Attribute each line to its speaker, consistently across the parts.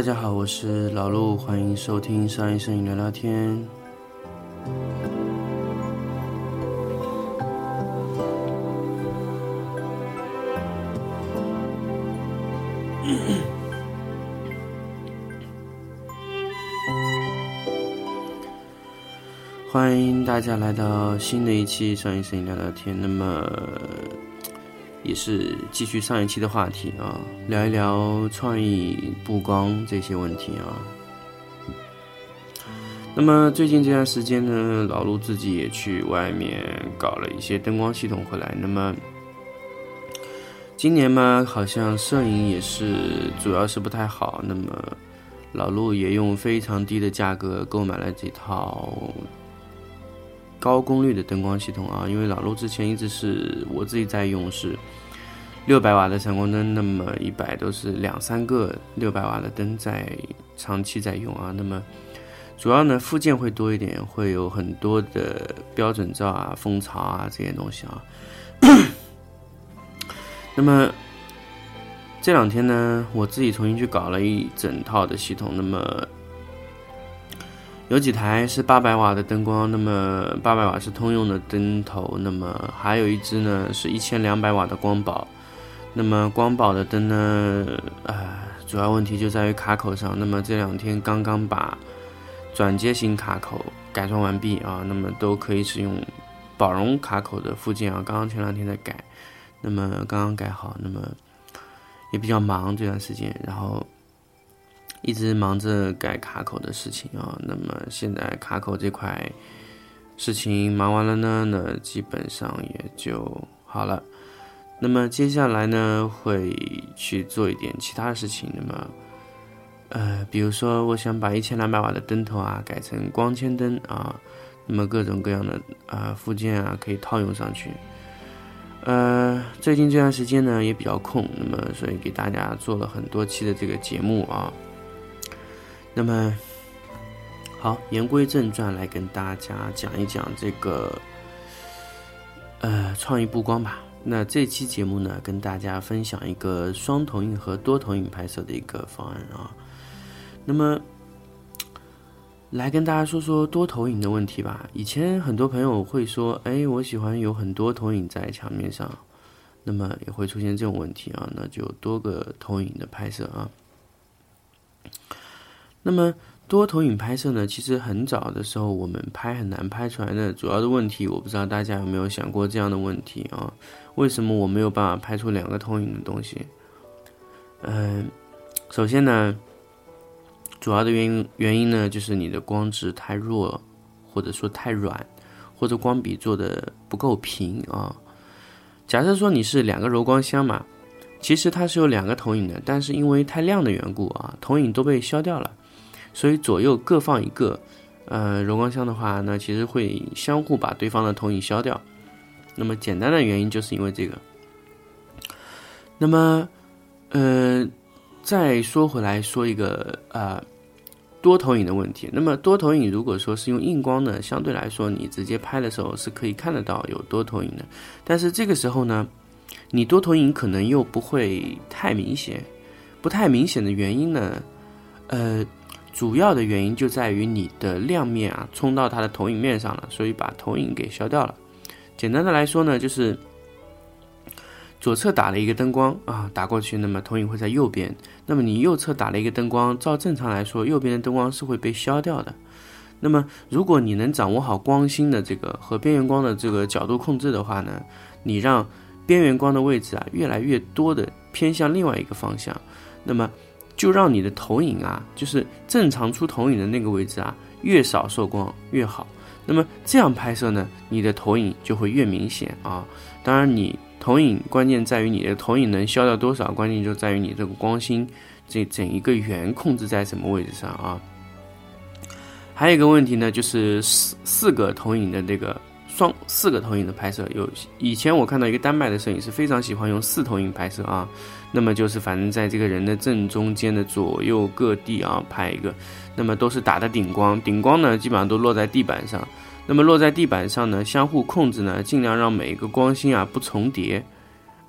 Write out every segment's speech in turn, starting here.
Speaker 1: 大家好，我是老陆，欢迎收听商业摄影聊聊天。欢迎大家来到新的一期商业摄影聊聊天。那么。也是继续上一期的话题啊，聊一聊创意布光这些问题啊。那么最近这段时间呢，老陆自己也去外面搞了一些灯光系统回来。那么今年嘛，好像摄影也是主要是不太好。那么老陆也用非常低的价格购买了这套高功率的灯光系统啊，因为老陆之前一直是我自己在用是。六百瓦的闪光灯，那么一百都是两三个六百瓦的灯在长期在用啊。那么主要呢附件会多一点，会有很多的标准照啊、蜂巢啊这些东西啊。那么这两天呢，我自己重新去搞了一整套的系统。那么有几台是八百瓦的灯光，那么八百瓦是通用的灯头，那么还有一只呢是一千两百瓦的光宝。那么光宝的灯呢？呃，主要问题就在于卡口上。那么这两天刚刚把转接型卡口改装完毕啊，那么都可以使用宝荣卡口的附件啊。刚刚前两天在改，那么刚刚改好，那么也比较忙这段时间，然后一直忙着改卡口的事情啊。那么现在卡口这块事情忙完了呢，那基本上也就好了。那么接下来呢，会去做一点其他的事情。那么，呃，比如说，我想把一千两百瓦的灯头啊改成光纤灯啊，那么各种各样的啊附件啊可以套用上去。呃，最近这段时间呢也比较空，那么所以给大家做了很多期的这个节目啊。那么，好，言归正传，来跟大家讲一讲这个呃创意布光吧。那这期节目呢，跟大家分享一个双投影和多投影拍摄的一个方案啊。那么，来跟大家说说多投影的问题吧。以前很多朋友会说：“哎，我喜欢有很多投影在墙面上。”那么也会出现这种问题啊，那就多个投影的拍摄啊。那么。多投影拍摄呢，其实很早的时候我们拍很难拍出来的。主要的问题，我不知道大家有没有想过这样的问题啊？为什么我没有办法拍出两个投影的东西？嗯，首先呢，主要的原因原因呢，就是你的光质太弱，或者说太软，或者光比做的不够平啊。假设说你是两个柔光箱嘛，其实它是有两个投影的，但是因为太亮的缘故啊，投影都被消掉了。所以左右各放一个，呃，柔光箱的话，那其实会相互把对方的投影消掉。那么简单的原因就是因为这个。那么，呃，再说回来说一个啊多投影的问题。那么多投影如果说是用硬光呢，相对来说你直接拍的时候是可以看得到有多投影的。但是这个时候呢，你多投影可能又不会太明显。不太明显的原因呢，呃。主要的原因就在于你的亮面啊冲到它的投影面上了，所以把投影给消掉了。简单的来说呢，就是左侧打了一个灯光啊打过去，那么投影会在右边。那么你右侧打了一个灯光，照正常来说，右边的灯光是会被消掉的。那么如果你能掌握好光心的这个和边缘光的这个角度控制的话呢，你让边缘光的位置啊越来越多的偏向另外一个方向，那么。就让你的投影啊，就是正常出投影的那个位置啊，越少受光越好。那么这样拍摄呢，你的投影就会越明显啊。当然，你投影关键在于你的投影能消掉多少，关键就在于你这个光心这整一个圆控制在什么位置上啊。还有一个问题呢，就是四四个投影的这个。双四个投影的拍摄，有以前我看到一个丹麦的摄影师非常喜欢用四投影拍摄啊，那么就是反正在这个人的正中间的左右各地啊拍一个，那么都是打的顶光，顶光呢基本上都落在地板上，那么落在地板上呢相互控制呢，尽量让每一个光芯啊不重叠，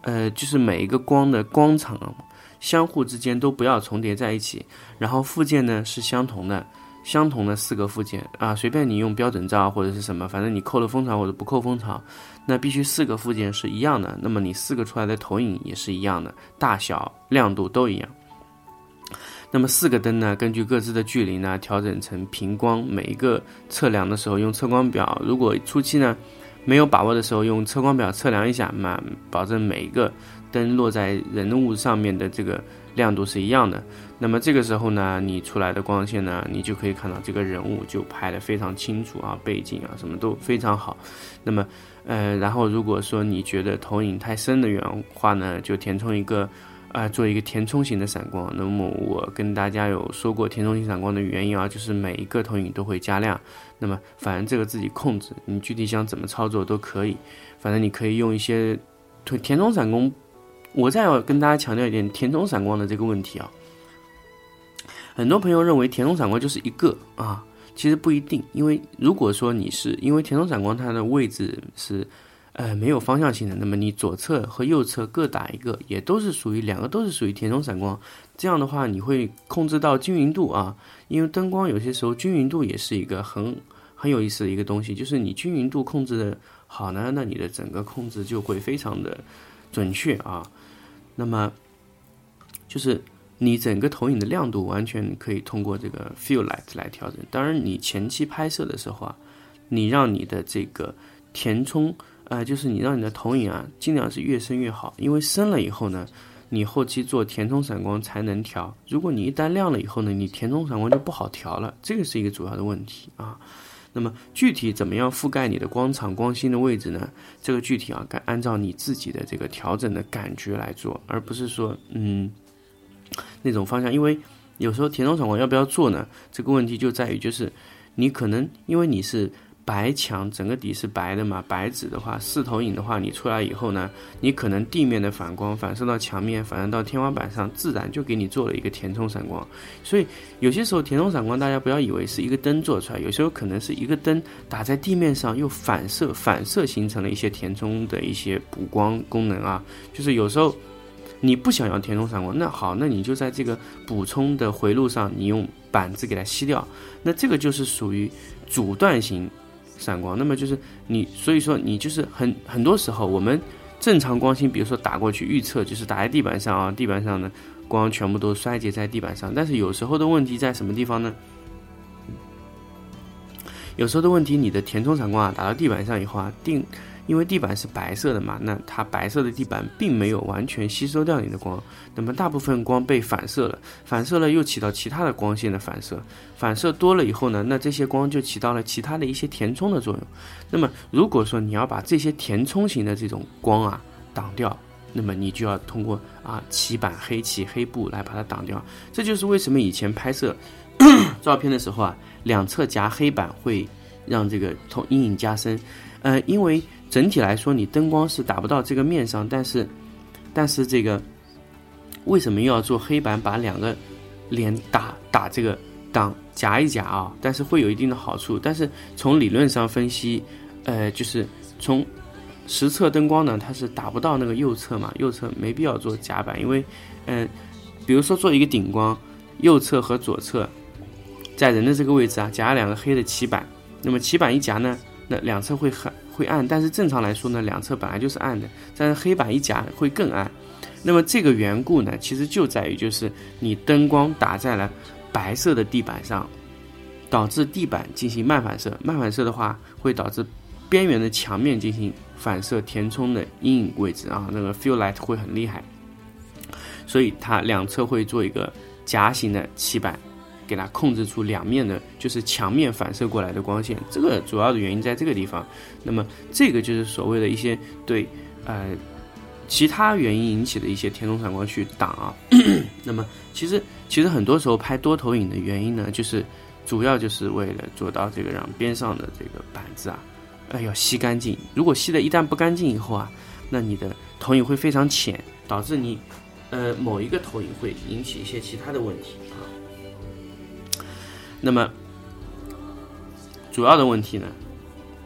Speaker 1: 呃，就是每一个光的光场相互之间都不要重叠在一起，然后附件呢是相同的，相同的四个附件啊，随便你用标准罩或者是什么，反正你扣了蜂巢或者不扣蜂巢，那必须四个附件是一样的，那么你四个出来的投影也是一样的，大小、亮度都一样。那么四个灯呢，根据各自的距离呢，调整成平光，每一个测量的时候用测光表，如果初期呢。没有把握的时候，用测光表测量一下嘛，保证每一个灯落在人物上面的这个亮度是一样的。那么这个时候呢，你出来的光线呢，你就可以看到这个人物就拍得非常清楚啊，背景啊什么都非常好。那么，呃，然后如果说你觉得投影太深的原话呢，就填充一个。啊，做一个填充型的闪光。那么我跟大家有说过填充型闪光的原因啊，就是每一个投影都会加亮。那么反正这个自己控制，你具体想怎么操作都可以。反正你可以用一些填充闪光。我再要跟大家强调一点填充闪光的这个问题啊。很多朋友认为填充闪光就是一个啊，其实不一定。因为如果说你是因为填充闪光它的位置是。呃，没有方向性的，那么你左侧和右侧各打一个，也都是属于两个都是属于填充闪光。这样的话，你会控制到均匀度啊。因为灯光有些时候均匀度也是一个很很有意思的一个东西，就是你均匀度控制的好呢，那你的整个控制就会非常的准确啊。那么就是你整个投影的亮度完全可以通过这个 fill light 来调整。当然，你前期拍摄的时候啊，你让你的这个填充。啊，就是你让你的投影啊，尽量是越深越好，因为深了以后呢，你后期做填充闪光才能调。如果你一旦亮了以后呢，你填充闪光就不好调了，这个是一个主要的问题啊。那么具体怎么样覆盖你的光场光心的位置呢？这个具体啊，该按照你自己的这个调整的感觉来做，而不是说嗯那种方向。因为有时候填充场光要不要做呢？这个问题就在于就是你可能因为你是。白墙整个底是白的嘛？白纸的话，四投影的话，你出来以后呢，你可能地面的反光反射到墙面，反射到天花板上，自然就给你做了一个填充闪光。所以有些时候填充闪光，大家不要以为是一个灯做出来，有时候可能是一个灯打在地面上，又反射反射形成了一些填充的一些补光功能啊。就是有时候你不想要填充闪光，那好，那你就在这个补充的回路上，你用板子给它吸掉。那这个就是属于阻断型。闪光，那么就是你，所以说你就是很很多时候，我们正常光芯，比如说打过去预测就是打在地板上啊，地板上的光全部都衰竭在地板上。但是有时候的问题在什么地方呢？有时候的问题，你的填充闪光啊，打到地板上以后啊，定。因为地板是白色的嘛，那它白色的地板并没有完全吸收掉你的光，那么大部分光被反射了，反射了又起到其他的光线的反射，反射多了以后呢，那这些光就起到了其他的一些填充的作用。那么如果说你要把这些填充型的这种光啊挡掉，那么你就要通过啊漆板、黑漆、黑布来把它挡掉。这就是为什么以前拍摄 照片的时候啊，两侧夹黑板会让这个透阴影加深，呃，因为。整体来说，你灯光是打不到这个面上，但是，但是这个为什么又要做黑板，把两个脸打打这个挡夹一夹啊？但是会有一定的好处。但是从理论上分析，呃，就是从实测灯光呢，它是打不到那个右侧嘛，右侧没必要做夹板，因为，嗯，比如说做一个顶光，右侧和左侧在人的这个位置啊，夹两个黑的漆板，那么漆板一夹呢，那两侧会很。会暗，但是正常来说呢，两侧本来就是暗的，但是黑板一夹会更暗。那么这个缘故呢，其实就在于就是你灯光打在了白色的地板上，导致地板进行漫反射，漫反射的话会导致边缘的墙面进行反射填充的阴影位置啊，那个 fill light 会很厉害，所以它两侧会做一个夹形的漆板。给它控制出两面的，就是墙面反射过来的光线，这个主要的原因在这个地方。那么这个就是所谓的一些对呃其他原因引起的一些填充闪光去挡啊。那么其实其实很多时候拍多投影的原因呢，就是主要就是为了做到这个让边上的这个板子啊，呃要吸干净。如果吸的一旦不干净以后啊，那你的投影会非常浅，导致你呃某一个投影会引起一些其他的问题啊。那么，主要的问题呢，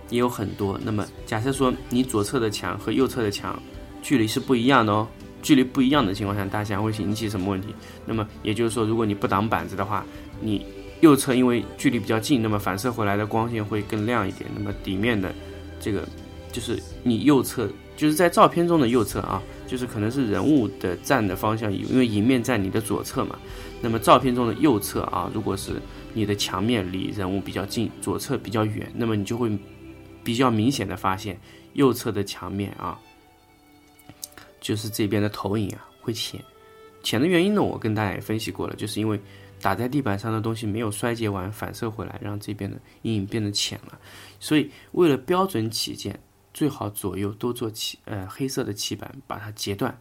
Speaker 1: 也有很多。那么，假设说你左侧的墙和右侧的墙距离是不一样的哦，距离不一样的情况下，大象会引起什么问题？那么也就是说，如果你不挡板子的话，你右侧因为距离比较近，那么反射回来的光线会更亮一点。那么底面的这个就是你右侧，就是在照片中的右侧啊，就是可能是人物的站的方向，因为迎面在你的左侧嘛。那么照片中的右侧啊，如果是你的墙面离人物比较近，左侧比较远，那么你就会比较明显的发现右侧的墙面啊。就是这边的投影啊会浅，浅的原因呢，我跟大家也分析过了，就是因为打在地板上的东西没有衰竭完，反射回来，让这边的阴影变得浅了。所以为了标准起见，最好左右都做漆，呃，黑色的漆板，把它截断。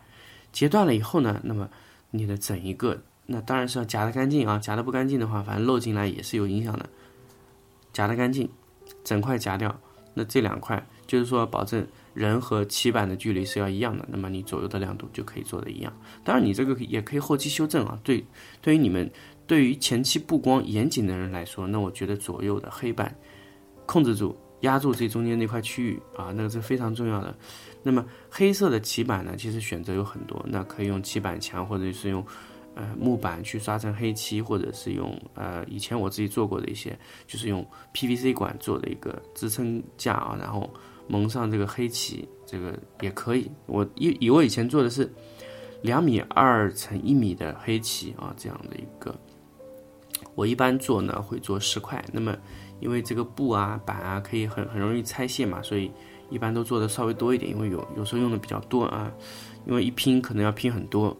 Speaker 1: 截断了以后呢，那么你的整一个，那当然是要夹得干净啊，夹得不干净的话，反正漏进来也是有影响的。夹得干净，整块夹掉，那这两块就是说保证。人和棋板的距离是要一样的，那么你左右的亮度就可以做的一样。当然，你这个也可以后期修正啊。对，对于你们对于前期布光严谨的人来说，那我觉得左右的黑板控制住、压住这中间那块区域啊，那个是非常重要的。那么黑色的棋板呢，其实选择有很多，那可以用棋板墙，或者是用呃木板去刷成黑漆，或者是用呃以前我自己做过的一些，就是用 PVC 管做的一个支撑架啊，然后。蒙上这个黑漆，这个也可以。我以以我以前做的是两米二乘一米的黑漆啊，这样的一个。我一般做呢会做十块，那么因为这个布啊板啊可以很很容易拆卸嘛，所以一般都做的稍微多一点，因为有有时候用的比较多啊，因为一拼可能要拼很多。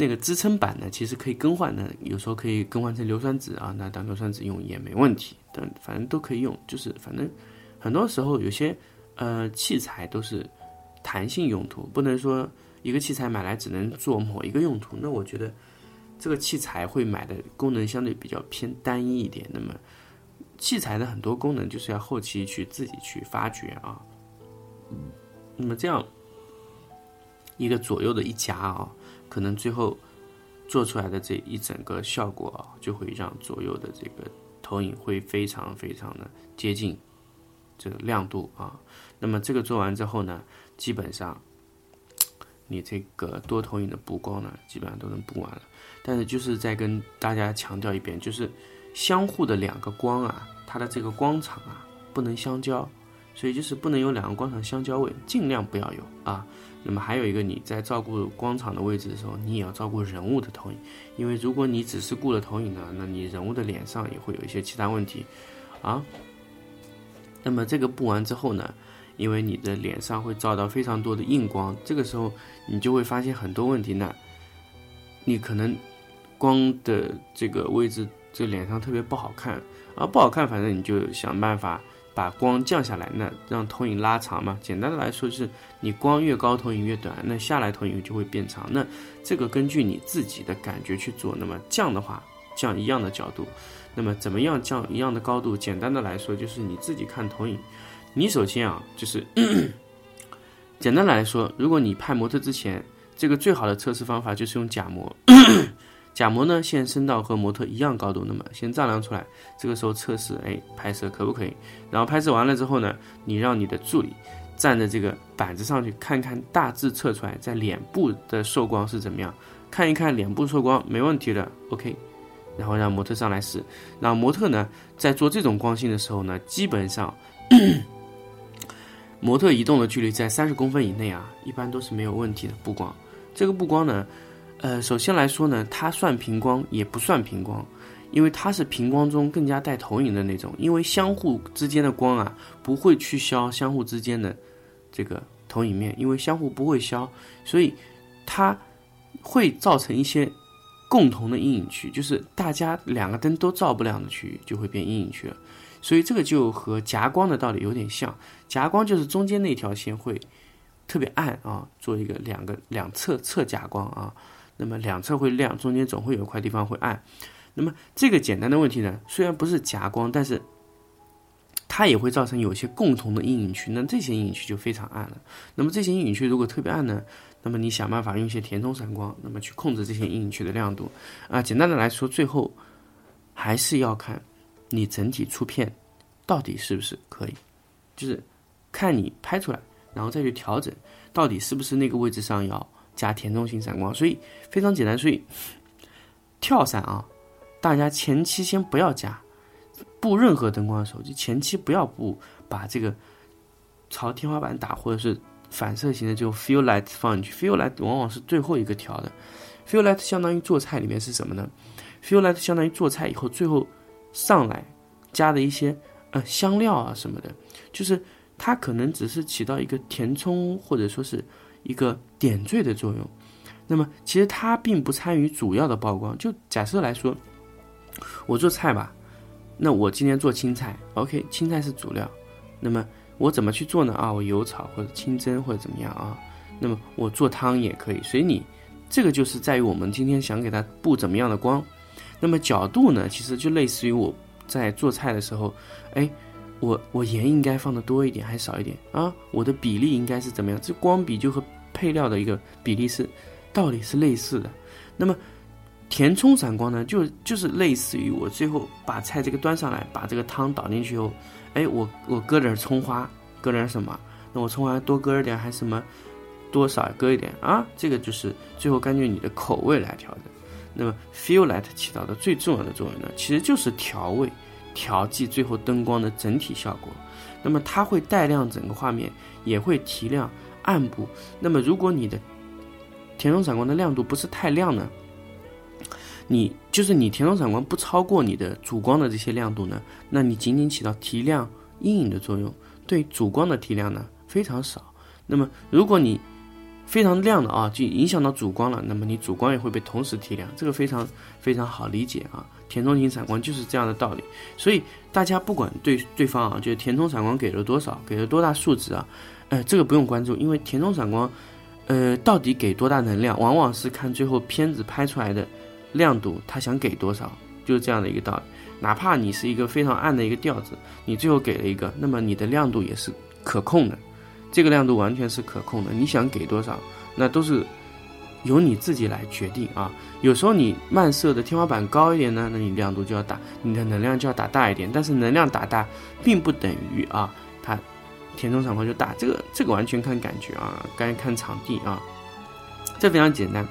Speaker 1: 那个支撑板呢，其实可以更换的，有时候可以更换成硫酸纸啊，那当硫酸纸用也没问题，但反正都可以用。就是反正很多时候有些呃器材都是弹性用途，不能说一个器材买来只能做某一个用途。那我觉得这个器材会买的功能相对比较偏单一一点。那么器材的很多功能就是要后期去自己去发掘啊。那么这样一个左右的一夹啊。可能最后做出来的这一整个效果啊，就会让左右的这个投影会非常非常的接近这个亮度啊。那么这个做完之后呢，基本上你这个多投影的布光呢，基本上都能布完了。但是就是再跟大家强调一遍，就是相互的两个光啊，它的这个光场啊不能相交，所以就是不能有两个光场相交位，尽量不要有啊。那么还有一个，你在照顾光场的位置的时候，你也要照顾人物的投影，因为如果你只是顾了投影呢，那你人物的脸上也会有一些其他问题，啊。那么这个布完之后呢，因为你的脸上会照到非常多的硬光，这个时候你就会发现很多问题呢。你可能光的这个位置，这脸上特别不好看，啊不好看，反正你就想办法。把光降下来，那让投影拉长嘛。简单的来说，就是你光越高，投影越短，那下来投影就会变长。那这个根据你自己的感觉去做。那么降的话，降一样的角度。那么怎么样降一样的高度？简单的来说，就是你自己看投影。你首先啊，就是 简单来说，如果你拍模特之前，这个最好的测试方法就是用假模。假模呢，先升到和模特一样高度，那么先丈量出来，这个时候测试，哎，拍摄可不可以？然后拍摄完了之后呢，你让你的助理站在这个板子上去看看，大致测出来在脸部的受光是怎么样，看一看脸部受光没问题的，OK，然后让模特上来试。然后模特呢，在做这种光性的时候呢，基本上 模特移动的距离在三十公分以内啊，一般都是没有问题的布光。这个布光呢。呃，首先来说呢，它算平光也不算平光，因为它是平光中更加带投影的那种。因为相互之间的光啊，不会去消相互之间的这个投影面，因为相互不会消，所以它会造成一些共同的阴影区，就是大家两个灯都照不亮的区域就会变阴影区了。所以这个就和夹光的道理有点像，夹光就是中间那条线会特别暗啊，做一个两个两侧侧夹光啊。那么两侧会亮，中间总会有一块地方会暗。那么这个简单的问题呢，虽然不是夹光，但是它也会造成有些共同的阴影区。那这些阴影区就非常暗了。那么这些阴影区如果特别暗呢，那么你想办法用一些填充闪光，那么去控制这些阴影区的亮度。啊，简单的来说，最后还是要看你整体出片到底是不是可以，就是看你拍出来。然后再去调整，到底是不是那个位置上要加填充型闪光。所以非常简单，所以跳伞啊，大家前期先不要加布任何灯光的时候，就前期不要布把这个朝天花板打或者是反射型的这种 fill light 放进去，fill light 往往是最后一个调的，fill light 相当于做菜里面是什么呢？fill light 相当于做菜以后最后上来加的一些呃香料啊什么的，就是它可能只是起到一个填充或者说是一个点缀的作用。那么其实它并不参与主要的曝光。就假设来说，我做菜吧，那我今天做青菜，OK，青菜是主料。那么我怎么去做呢？啊，我油炒或者清蒸或者怎么样啊？那么我做汤也可以，随你。这个就是在于我们今天想给它布怎么样的光。那么角度呢，其实就类似于我在做菜的时候，哎，我我盐应该放的多一点还是少一点啊？我的比例应该是怎么样？这光比就和配料的一个比例是。道理是类似的，那么填充闪光呢，就就是类似于我最后把菜这个端上来，把这个汤倒进去后，哎，我我搁点葱花，搁点什么？那我葱花多搁一点还是什么？多少搁一点啊？这个就是最后根据你的口味来调整。那么 fill light 起到的最重要的作用呢，其实就是调味、调剂最后灯光的整体效果。那么它会带亮整个画面，也会提亮暗部。那么如果你的填充闪光的亮度不是太亮呢，你就是你填充闪光不超过你的主光的这些亮度呢，那你仅仅起到提亮阴影的作用，对主光的提亮呢非常少。那么如果你非常亮的啊，就影响到主光了，那么你主光也会被同时提亮，这个非常非常好理解啊。填充型闪光就是这样的道理，所以大家不管对对方啊，就是填充闪光给了多少，给了多大数值啊，呃，这个不用关注，因为填充闪光。呃，到底给多大能量，往往是看最后片子拍出来的亮度，他想给多少，就是这样的一个道理。哪怕你是一个非常暗的一个调子，你最后给了一个，那么你的亮度也是可控的，这个亮度完全是可控的。你想给多少，那都是由你自己来决定啊。有时候你慢射的天花板高一点呢，那你亮度就要大，你的能量就要打大一点。但是能量打大，并不等于啊，它。填充闪光就大，这个这个完全看感觉啊，该看场地啊，这非常简单。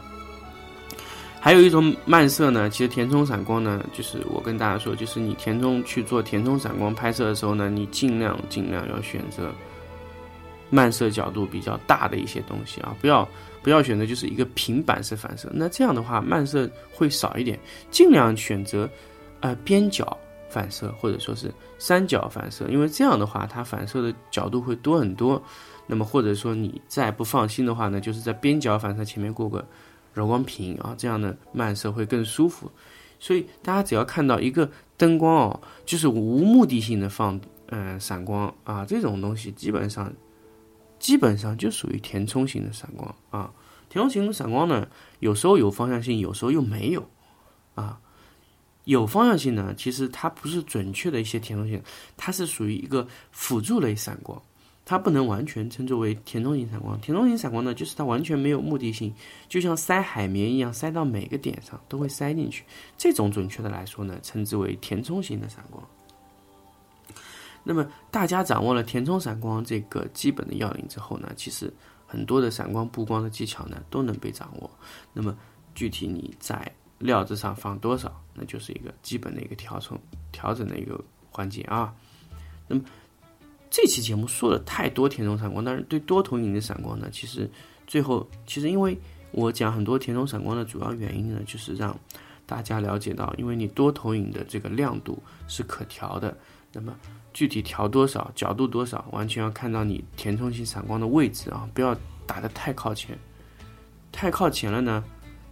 Speaker 1: 还有一种慢射呢，其实填充闪光呢，就是我跟大家说，就是你填充去做填充闪光拍摄的时候呢，你尽量尽量要选择漫射角度比较大的一些东西啊，不要不要选择就是一个平板式反射，那这样的话漫射会少一点，尽量选择呃边角。反射或者说是三角反射，因为这样的话它反射的角度会多很多。那么或者说你再不放心的话呢，就是在边角反射前面过个柔光屏啊，这样的漫射会更舒服。所以大家只要看到一个灯光哦，就是无目的性的放嗯闪光啊，这种东西基本上基本上就属于填充型的闪光啊。填充型的闪光呢，有时候有方向性，有时候又没有啊。有方向性呢，其实它不是准确的一些填充性，它是属于一个辅助类闪光，它不能完全称作为填充型闪光。填充型闪光呢，就是它完全没有目的性，就像塞海绵一样，塞到每个点上都会塞进去。这种准确的来说呢，称之为填充型的闪光。那么大家掌握了填充闪光这个基本的要领之后呢，其实很多的闪光布光的技巧呢都能被掌握。那么具体你在料子上放多少，那就是一个基本的一个调整调整的一个环节啊。那么这期节目说了太多填充闪光，但是对多投影的闪光呢，其实最后其实因为我讲很多填充闪光的主要原因呢，就是让大家了解到，因为你多投影的这个亮度是可调的，那么具体调多少，角度多少，完全要看到你填充性闪光的位置啊，不要打得太靠前，太靠前了呢。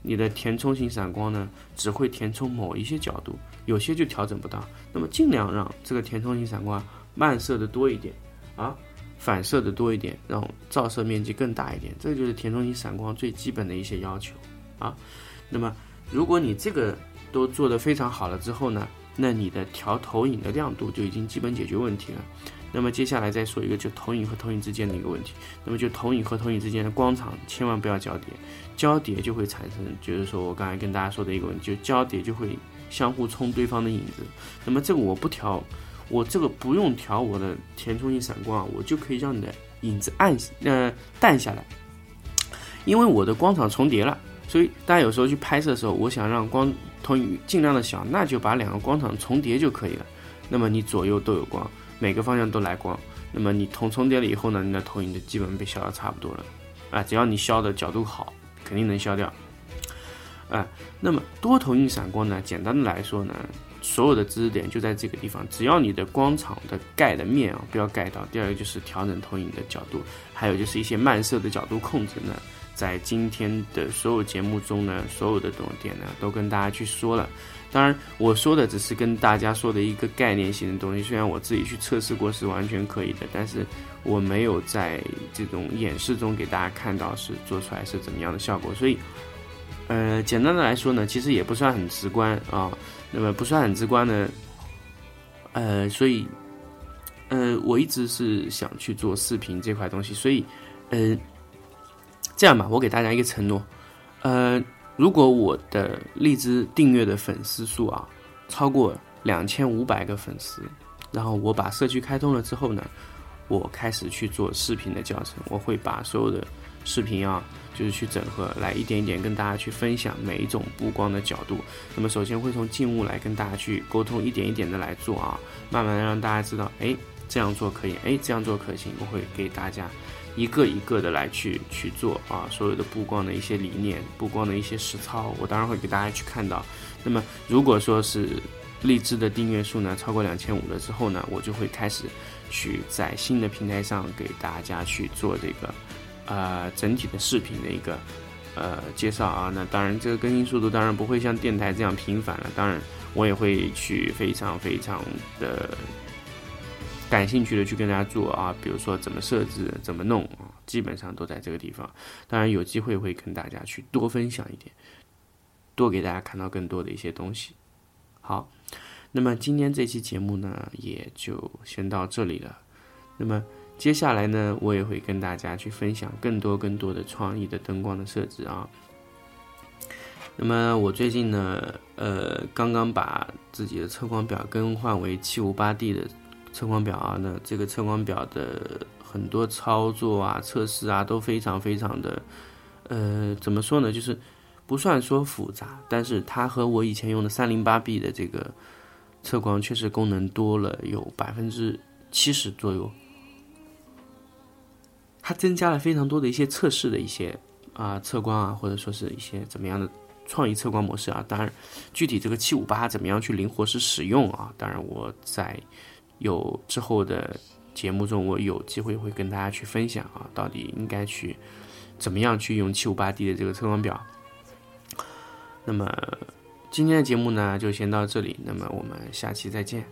Speaker 1: 你的填充型闪光呢，只会填充某一些角度，有些就调整不到。那么尽量让这个填充型闪光漫射的多一点，啊，反射的多一点，让照射面积更大一点。这就是填充型闪光最基本的一些要求啊。那么如果你这个都做得非常好了之后呢，那你的调投影的亮度就已经基本解决问题了。那么接下来再说一个，就投影和投影之间的一个问题。那么就投影和投影之间的光场千万不要交叠，交叠就会产生，就是说我刚才跟大家说的一个问题，就交叠就会相互冲对方的影子。那么这个我不调，我这个不用调我的填充性闪光啊，我就可以让你的影子暗呃淡下来，因为我的光场重叠了。所以大家有时候去拍摄的时候，我想让光投影尽量的小，那就把两个光场重叠就可以了。那么你左右都有光，每个方向都来光。那么你同重叠了以后呢，你的投影就基本被消的差不多了。啊，只要你消的角度好，肯定能消掉。啊，那么多投影闪光呢，简单的来说呢，所有的知识点就在这个地方。只要你的光场的盖的面啊不要盖到。第二个就是调整投影的角度，还有就是一些漫射的角度控制呢。在今天的所有节目中呢，所有的这种点呢，都跟大家去说了。当然，我说的只是跟大家说的一个概念性的东西。虽然我自己去测试过是完全可以的，但是我没有在这种演示中给大家看到是做出来是怎么样的效果。所以，呃，简单的来说呢，其实也不算很直观啊。那么不算很直观呢，呃，所以，呃，我一直是想去做视频这块东西。所以，呃。这样吧，我给大家一个承诺，呃，如果我的荔枝订阅的粉丝数啊超过两千五百个粉丝，然后我把社区开通了之后呢，我开始去做视频的教程，我会把所有的视频啊，就是去整合，来一点一点跟大家去分享每一种布光的角度。那么首先会从静物来跟大家去沟通，一点一点的来做啊，慢慢的让大家知道，哎，这样做可以，哎，这样做可行，我会给大家。一个一个的来去去做啊，所有的布光的一些理念，布光的一些实操，我当然会给大家去看到。那么，如果说是荔枝的订阅数呢超过两千五了之后呢，我就会开始去在新的平台上给大家去做这个呃整体的视频的一个呃介绍啊。那当然，这个更新速度当然不会像电台这样频繁了。当然，我也会去非常非常的。感兴趣的去跟大家做啊，比如说怎么设置、怎么弄啊，基本上都在这个地方。当然有机会会跟大家去多分享一点，多给大家看到更多的一些东西。好，那么今天这期节目呢，也就先到这里了。那么接下来呢，我也会跟大家去分享更多更多的创意的灯光的设置啊。那么我最近呢，呃，刚刚把自己的测光表更换为七五八 D 的。测光表啊，那这个测光表的很多操作啊、测试啊都非常非常的，呃，怎么说呢？就是不算说复杂，但是它和我以前用的三零八 B 的这个测光确实功能多了有百分之七十左右。它增加了非常多的一些测试的一些啊测光啊，或者说是一些怎么样的创意测光模式啊。当然，具体这个七五八怎么样去灵活式使用啊？当然我在。有之后的节目中，我有机会会跟大家去分享啊，到底应该去怎么样去用七五八 D 的这个测光表。那么今天的节目呢，就先到这里，那么我们下期再见。